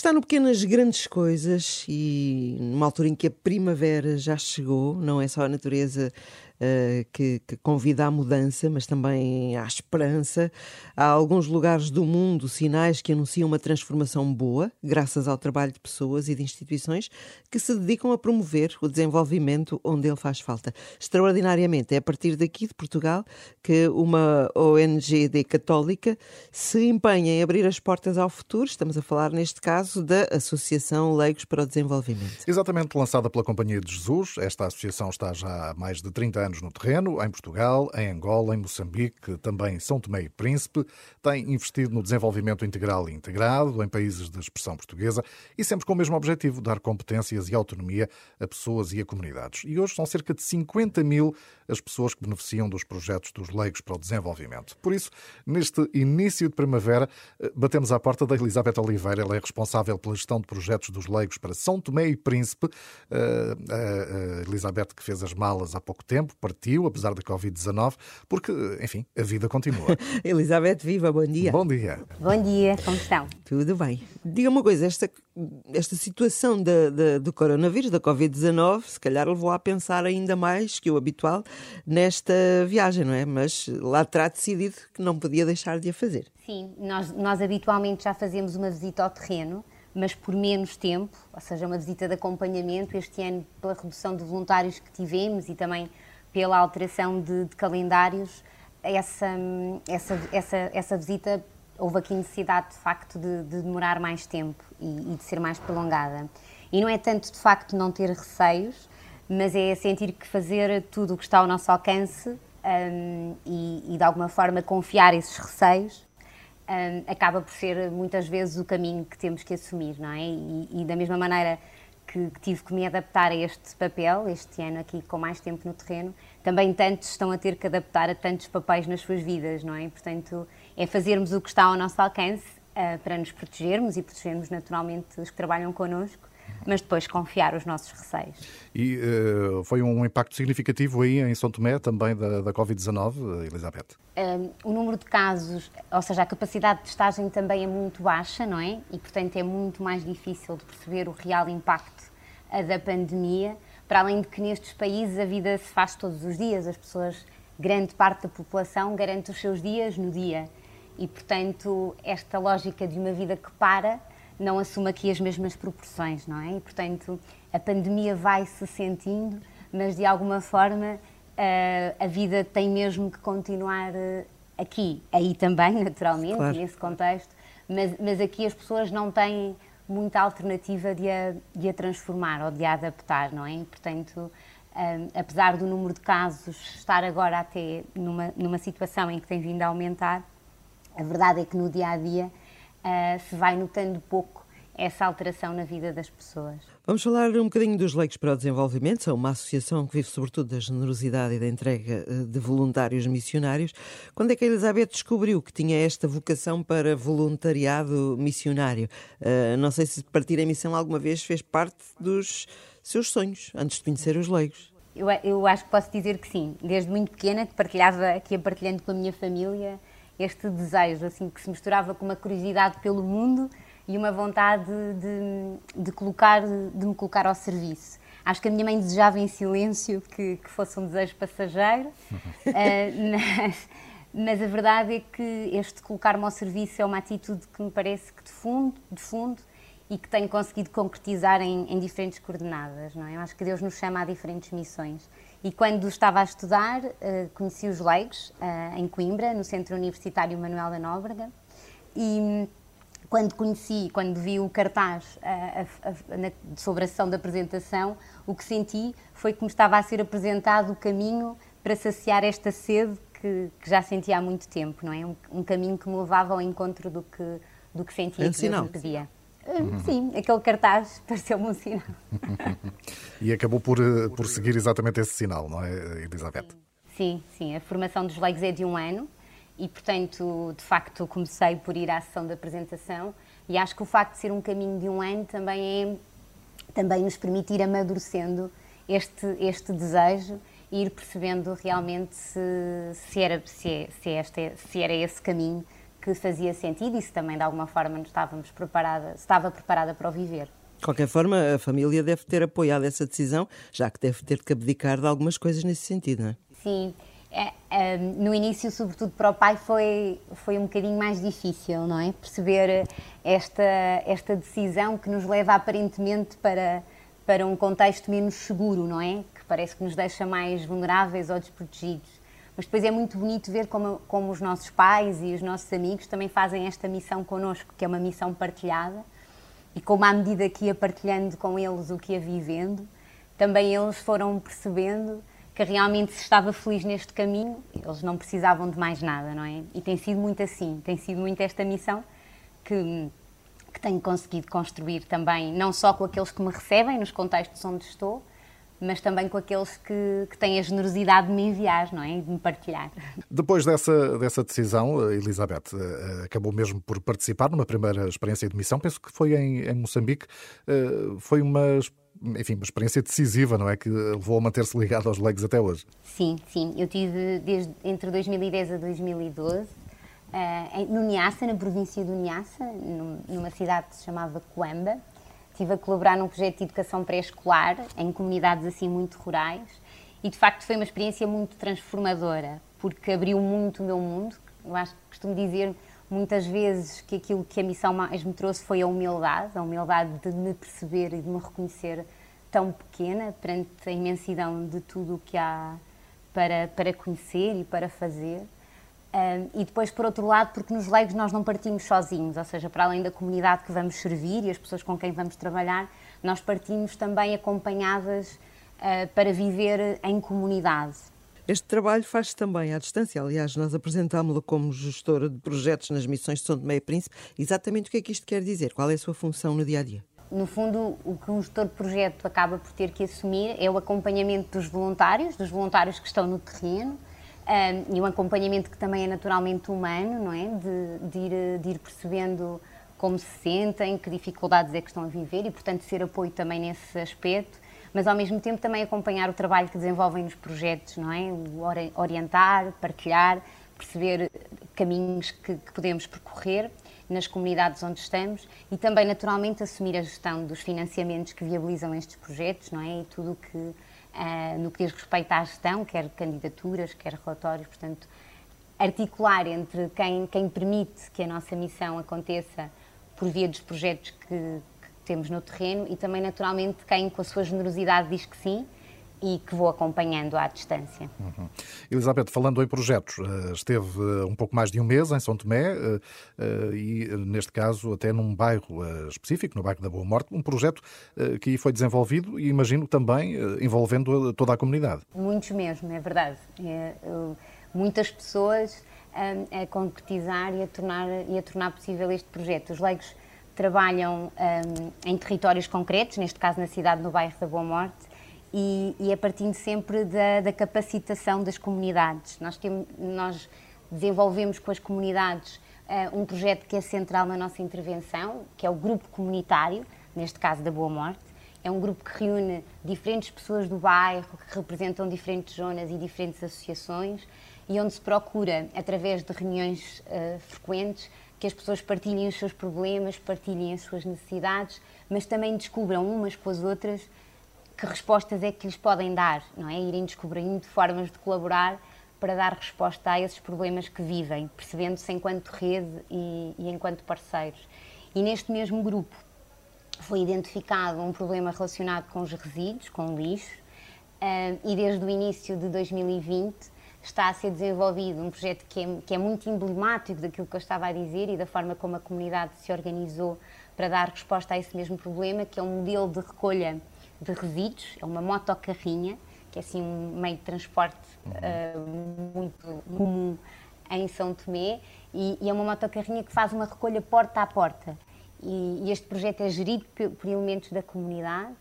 Está no Pequenas Grandes Coisas e numa altura em que a primavera já chegou, não é só a natureza uh, que, que, convida à mudança, mas também à esperança. Há alguns lugares do mundo sinais que anunciam uma transformação boa, graças ao trabalho de pessoas e de instituições que se dedicam a promover o desenvolvimento onde ele faz falta. Extraordinariamente, é a partir daqui de Portugal que uma ONG católica se empenha em abrir as portas ao futuro. Estamos a falar, neste caso, da Associação Leigos para o Desenvolvimento. Exatamente, lançada pela Companhia de Jesus. Esta associação está já há mais de 30 anos no terreno, em Portugal, em Angola, em Moçambique, também em São Tomé e Príncipe. Tem investido no desenvolvimento integral e integrado em países de expressão portuguesa e sempre com o mesmo objetivo, dar competências e autonomia a pessoas e a comunidades. E hoje são cerca de 50 mil as pessoas que beneficiam dos projetos dos leigos para o desenvolvimento. Por isso, neste início de primavera, eh, batemos à porta da Elizabeth Oliveira. Ela é responsável pela gestão de projetos dos leigos para São Tomé e Príncipe. Eh, a Elizabeth que fez as malas há pouco tempo, partiu, apesar da Covid-19, porque, enfim, a vida continua. Elizabeth, viva, bom dia. Bom dia. Bom dia, como estão? Tudo bem. Diga uma coisa, esta, esta situação do coronavírus, da Covid-19, se calhar levou a pensar ainda mais que o habitual nesta viagem, não é? Mas lá terá decidido que não podia deixar de a fazer. Sim, nós, nós habitualmente já fazemos uma visita ao terreno, mas por menos tempo, ou seja, uma visita de acompanhamento. Este ano, pela redução de voluntários que tivemos e também pela alteração de, de calendários, essa, essa, essa, essa visita houve aqui necessidade de facto de, de demorar mais tempo e, e, de ser mais prolongada. E não é tanto de facto não ter receios, mas é sentir que fazer tudo o que está ao nosso alcance um, e, e, de alguma forma confiar esses receios um, acaba por ser muitas vezes o caminho que temos que assumir, não é? E, e da mesma maneira que, tive que me adaptar a este papel, este ano aqui com mais tempo no terreno, também tantos estão a ter que adaptar a tantos papéis nas suas vidas, não é? portanto, é fazermos o que está ao nosso alcance uh, para nos protegermos e protegermos naturalmente os que trabalham connosco, mas depois confiar os nossos receios. E uh, foi um impacto significativo aí em São Tomé também da, da Covid-19, Elizabeth? Um, o número de casos, ou seja, a capacidade de testagem também é muito baixa, não é? E portanto é muito mais difícil de perceber o real impacto uh, da pandemia, para além de que nestes países a vida se faz todos os dias, as pessoas, grande parte da população garante os seus dias no dia. E portanto, esta lógica de uma vida que para não assume aqui as mesmas proporções, não é? E, portanto, a pandemia vai se sentindo, mas de alguma forma eh, a vida tem mesmo que continuar eh, aqui, aí também, naturalmente, claro. nesse contexto, mas, mas aqui as pessoas não têm muita alternativa de a, de a transformar ou de a adaptar, não é? Portanto, um, apesar do número de casos estar agora até numa, numa situação em que tem vindo a aumentar, a verdade é que no dia a dia uh, se vai notando pouco essa alteração na vida das pessoas. Vamos falar um bocadinho dos Leigos para o Desenvolvimento, são uma associação que vive sobretudo da generosidade e da entrega eh, de voluntários missionários. Quando é que a Elizabeth descobriu que tinha esta vocação para voluntariado missionário? Uh, não sei se partir a missão alguma vez fez parte dos seus sonhos, antes de conhecer os Leigos. Eu, eu acho que posso dizer que sim. Desde muito pequena, que partilhava, que ia partilhando com a minha família, este desejo, assim, que se misturava com uma curiosidade pelo mundo e uma vontade de, de, colocar, de me colocar ao serviço. Acho que a minha mãe desejava em silêncio que, que fosse um desejo passageiro, uh, mas, mas, a verdade é que este colocar-me ao serviço é uma atitude que me parece que de fundo, de fundo, e que tenho conseguido concretizar em, em diferentes coordenadas. Não é? Eu acho que Deus nos chama a diferentes missões. E quando estava a estudar, uh, conheci os leigos uh, em Coimbra, no Centro Universitário Manuel da Nóbrega, e quando conheci, quando vi o cartaz uh, a, a, na, sobre a sessão da apresentação, o que senti foi que me estava a ser apresentado o caminho para saciar esta sede que, que já sentia há muito tempo, não é? Um, um, caminho que me levava ao encontro do que, do que sentia é que Deus me pedia. Uhum. Sim, aquele cartaz pareceu-me um sinal. e acabou por, eh, por seguir exatamente esse sinal, não é, Elizabeth? Sim, sim. A formação dos leigos é de um ano e, portanto, de facto, comecei por ir à sessão de apresentação e acho que o facto de ser um caminho de um ano também é também nos permitir amadurecendo este, este desejo e ir percebendo realmente se, se, era, se, é, se, é este, se era esse caminho que fazia sentido e se também de alguma forma nos estávamos preparada, estava preparada para o viver. De qualquer forma, a família deve ter apoiado essa decisão, já que deve ter que abdicar de algumas coisas nesse sentido, não é? Sim. É, é, no início, sobretudo para o pai, foi, foi um bocadinho mais difícil, não é? Perceber esta, esta decisão que nos leva aparentemente para, para um contexto menos seguro, não é? Que parece que nos deixa mais vulneráveis ou desprotegidos. Mas depois é muito bonito ver como, como os nossos pais e os nossos amigos também fazem esta missão connosco, que é uma missão partilhada e como à medida que ia partilhando com eles o que ia vivendo, também eles foram percebendo que realmente se estava feliz neste caminho, eles não precisavam de mais nada, não é? E tem sido muito assim, tem sido muito esta missão que, que tenho conseguido construir também, não só com aqueles que me recebem nos contextos onde estou, mas também com aqueles que, que têm a generosidade de me enviar, não é? De me partilhar. Depois dessa, dessa decisão, Elizabeth eh, acabou mesmo por participar numa primeira experiência de missão, penso que foi em, em Moçambique, eh, foi uma enfim, uma experiência decisiva, não é? Que levou a manter-se ligado aos leigos até hoje. Sim, sim. Eu tive desde entre 2010 a 2012 uh, no Niassa, na província do Niassa, numa cidade que se chamava Coamba estive a colaborar num projeto de educação pré-escolar em comunidades assim muito rurais e de facto foi uma experiência muito transformadora porque abriu muito o meu mundo. Eu acho que costumo dizer muitas vezes que aquilo que a missão mais me trouxe foi a humildade, a humildade de me perceber e de me reconhecer tão pequena perante a imensidão de tudo o que há para, para conhecer e para fazer. Um, e depois, por outro lado, porque nos leigos nós não partimos sozinhos, ou seja, para além da comunidade que vamos servir e as pessoas com quem vamos trabalhar, nós partimos também acompanhadas uh, para viver em comunidade. Este trabalho faz-se também à distância. Aliás, nós apresentámo-lo como gestora de projetos nas missões de São Tomé e Príncipe. Exatamente o que é que isto quer dizer? Qual é a sua função no dia a dia? No fundo, o que um gestor de projeto acaba por ter que assumir é o acompanhamento dos voluntários, dos voluntários que estão no terreno, um, e um acompanhamento que também é naturalmente humano, não é? De, de, ir, de ir percebendo como se sentem, que dificuldades é que estão a viver e, portanto, ser apoio também nesse aspecto, mas ao mesmo tempo também acompanhar o trabalho que desenvolvem nos projetos, não é? Orientar, partilhar, perceber caminhos que, que podemos percorrer nas comunidades onde estamos e também, naturalmente, assumir a gestão dos financiamentos que viabilizam estes projetos, não é? E tudo o que uh, no que diz respeito à gestão, quer candidaturas, quer relatórios, portanto, articular entre quem, quem permite que a nossa missão aconteça por via dos projetos que temos no terreno e também, naturalmente, quem com a sua generosidade diz que sim e que vou acompanhando à distância. Uhum. Elizabeth, falando em projetos, eh, esteve eh, um pouco mais de um mês em São Tomé eh, e, neste caso, até num bairro específico, no bairro da Boa Morte, um projeto que foi desenvolvido e imagino também envolvendo toda a comunidade. Muitos mesmo, é verdade. É, muitas pessoas a, a concretizar e a, tornar, e a tornar possível este projeto. Os leigos trabalham um, em territórios concretos, neste caso na cidade, no bairro da Boa Morte, e, e é partindo sempre da, da, capacitação das comunidades. Nós, temos, nós desenvolvemos com as comunidades uh, um projeto que é central na nossa intervenção, que é o grupo comunitário, neste caso da Boa Morte. É um grupo que reúne diferentes pessoas do bairro, que representam diferentes zonas e diferentes associações, e onde se procura, através de reuniões uh, frequentes, que as pessoas partilhem os seus problemas, partilhem as suas necessidades, mas também descubram umas com as outras que respostas é que lhes podem dar, não é? Irem descobrindo formas de colaborar para dar resposta a esses problemas que vivem, percebendo-se enquanto rede e, e enquanto parceiros. E neste mesmo grupo foi identificado um problema relacionado com os resíduos, com o lixo, uh, e desde o início de 2020 está a ser desenvolvido um projeto que é, que é, muito emblemático daquilo que eu estava a dizer e da forma como a comunidade se organizou para dar resposta a esse mesmo problema, que é um modelo de recolha de resíduos, é uma motocarrinha, que é assim um meio de transporte uh, muito comum em São Tomé, e, e, é uma motocarrinha que faz uma recolha porta a porta. E, e este projeto é gerido por, por elementos da comunidade,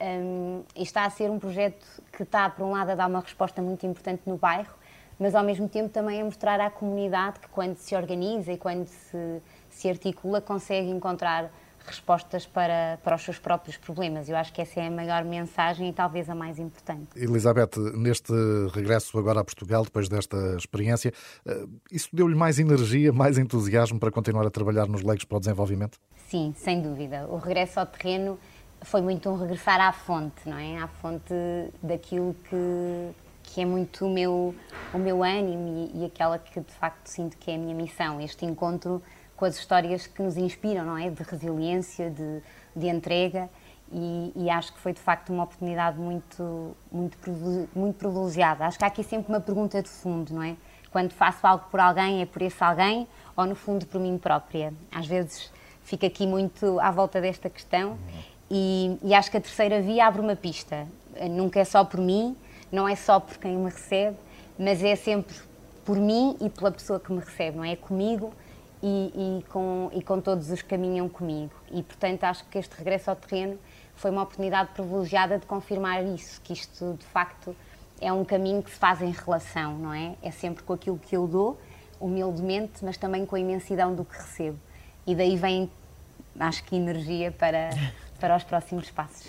um, e está a ser um projeto que está, por um lado, a dar uma resposta muito importante no bairro, mas ao mesmo tempo também a mostrar à comunidade que quando se organiza e quando se, se articula consegue encontrar respostas para, para os seus próprios problemas. Eu acho que essa é a maior mensagem e talvez a mais importante. Elizabeth, neste regresso agora a Portugal, depois desta experiência, eh, isso deu-lhe mais energia, mais entusiasmo para continuar a trabalhar nos leigos para o desenvolvimento? Sim, sem dúvida. O regresso ao terreno foi muito um regressar à fonte, não é? À fonte daquilo que, que é muito o meu, o meu ânimo e, e aquela que de facto sinto que é a minha missão. Este encontro com as histórias que nos inspiram, não é? De resiliência, de, de entrega. E, e, acho que foi de facto uma oportunidade muito, muito, muito privilegiada. Acho que há aqui sempre uma pergunta de fundo, não é? Quando faço algo por alguém, é por esse alguém ou no fundo por mim própria? Às vezes fico aqui muito à volta desta questão e, e acho que a terceira via abre uma pista. Nunca é só por mim, não é só por quem me recebe, mas é sempre por mim e pela pessoa que me recebe, não é? é comigo e, e, com, e com todos os que caminham comigo. E, portanto, acho que este regresso ao terreno foi uma oportunidade privilegiada de confirmar isso, que isto, de facto, é um caminho que se faz em relação, não é? É sempre com aquilo que eu dou, humildemente, mas também com a imensidão do que recebo. E daí vem, acho que, energia para, para os próximos passos.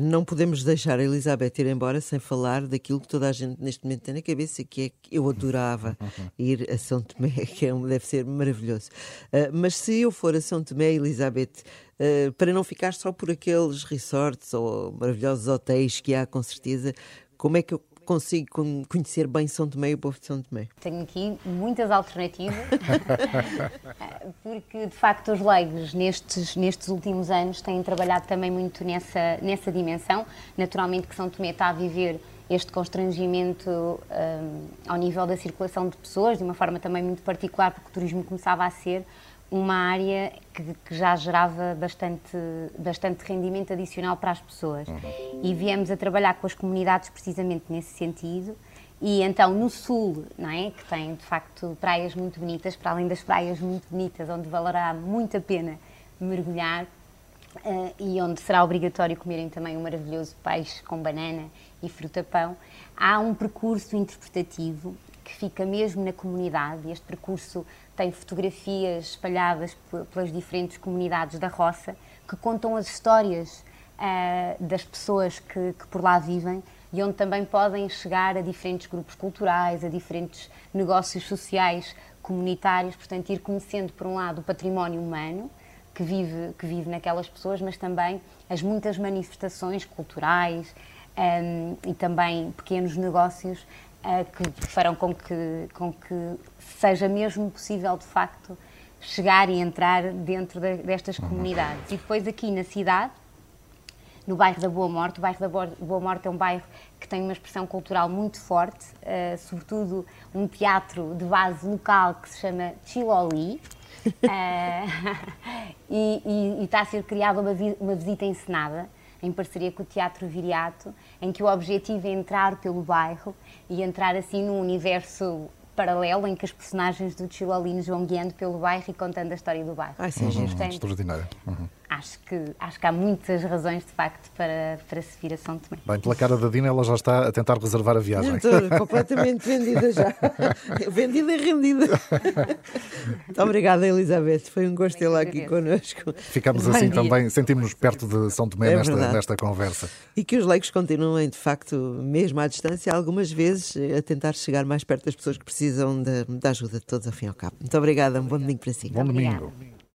Não podemos deixar a Elizabeth ir embora sem falar daquilo que toda a gente neste momento tem na cabeça, que é que eu adorava ir a São Tomé, que é um, deve ser maravilhoso. Uh, mas se eu for a São Tomé, Elizabeth, uh, para não ficar só por aqueles resorts ou maravilhosos hotéis que há com certeza, como é que eu consigo conhecer bem São Tomé e o povo de São Tomé? Tenho aqui muitas alternativas, porque de facto os leigos nestes, nestes últimos anos têm trabalhado também muito nessa, nessa dimensão. Naturalmente que São Tomé está a viver este constrangimento um, ao nível da circulação de pessoas, de uma forma também muito particular, porque o turismo começava a ser uma área que, que, já gerava bastante, bastante rendimento adicional para as pessoas. Uhum. E viemos a trabalhar com as comunidades precisamente nesse sentido. E então no sul, não é, que tem de facto praias muito bonitas, para além das praias muito bonitas, onde valerá muito a pena mergulhar uh, e onde será obrigatório comerem também um maravilhoso peixe com banana e fruta-pão, há um percurso interpretativo que fica mesmo na comunidade. Este percurso tem fotografias espalhadas pelas diferentes comunidades da roça que contam as histórias uh, das pessoas que, que, por lá vivem e onde também podem chegar a diferentes grupos culturais, a diferentes negócios sociais comunitários, portanto ir conhecendo por um lado o património humano que vive que vive naquelas pessoas, mas também as muitas manifestações culturais um, ehm, e também pequenos negócios que farão com que, com que seja mesmo possível, de facto, chegar e entrar dentro de, destas uhum. comunidades. E depois aqui na cidade, no bairro da Boa Morte, o bairro da Boa Morte é um bairro que tem uma expressão cultural muito forte, uh, sobretudo um teatro de base local que se chama Chiloli, uh, e, e, e, está a ser criada uma, vi uma visita encenada em parceria com o Teatro Viriato, em que o objetivo é entrar pelo bairro e entrar assim num universo paralelo em que as personagens do Chilolino vão guiando pelo bairro e contando a história do bairro. Ah, sim, uhum, extraordinário. Uhum acho que, acho que há muitas razões, de facto, para, para se vir a São Tomé. Bem, pela cara da Dina, ela já está a tentar reservar a viagem. Estou completamente vendida já. vendida e rendida. Muito obrigada, Elizabeth. Foi um gosto tê-la aqui connosco. Ficamos assim também, sentimos-nos perto de São Tomé é nesta, nesta conversa. E que os leigos continuem, de facto, mesmo à distância, algumas vezes a tentar chegar mais perto das pessoas que precisam da, da ajuda de todos, ao fim e ao cabo. Muito obrigada, um bom domingo para si. Bom domingo.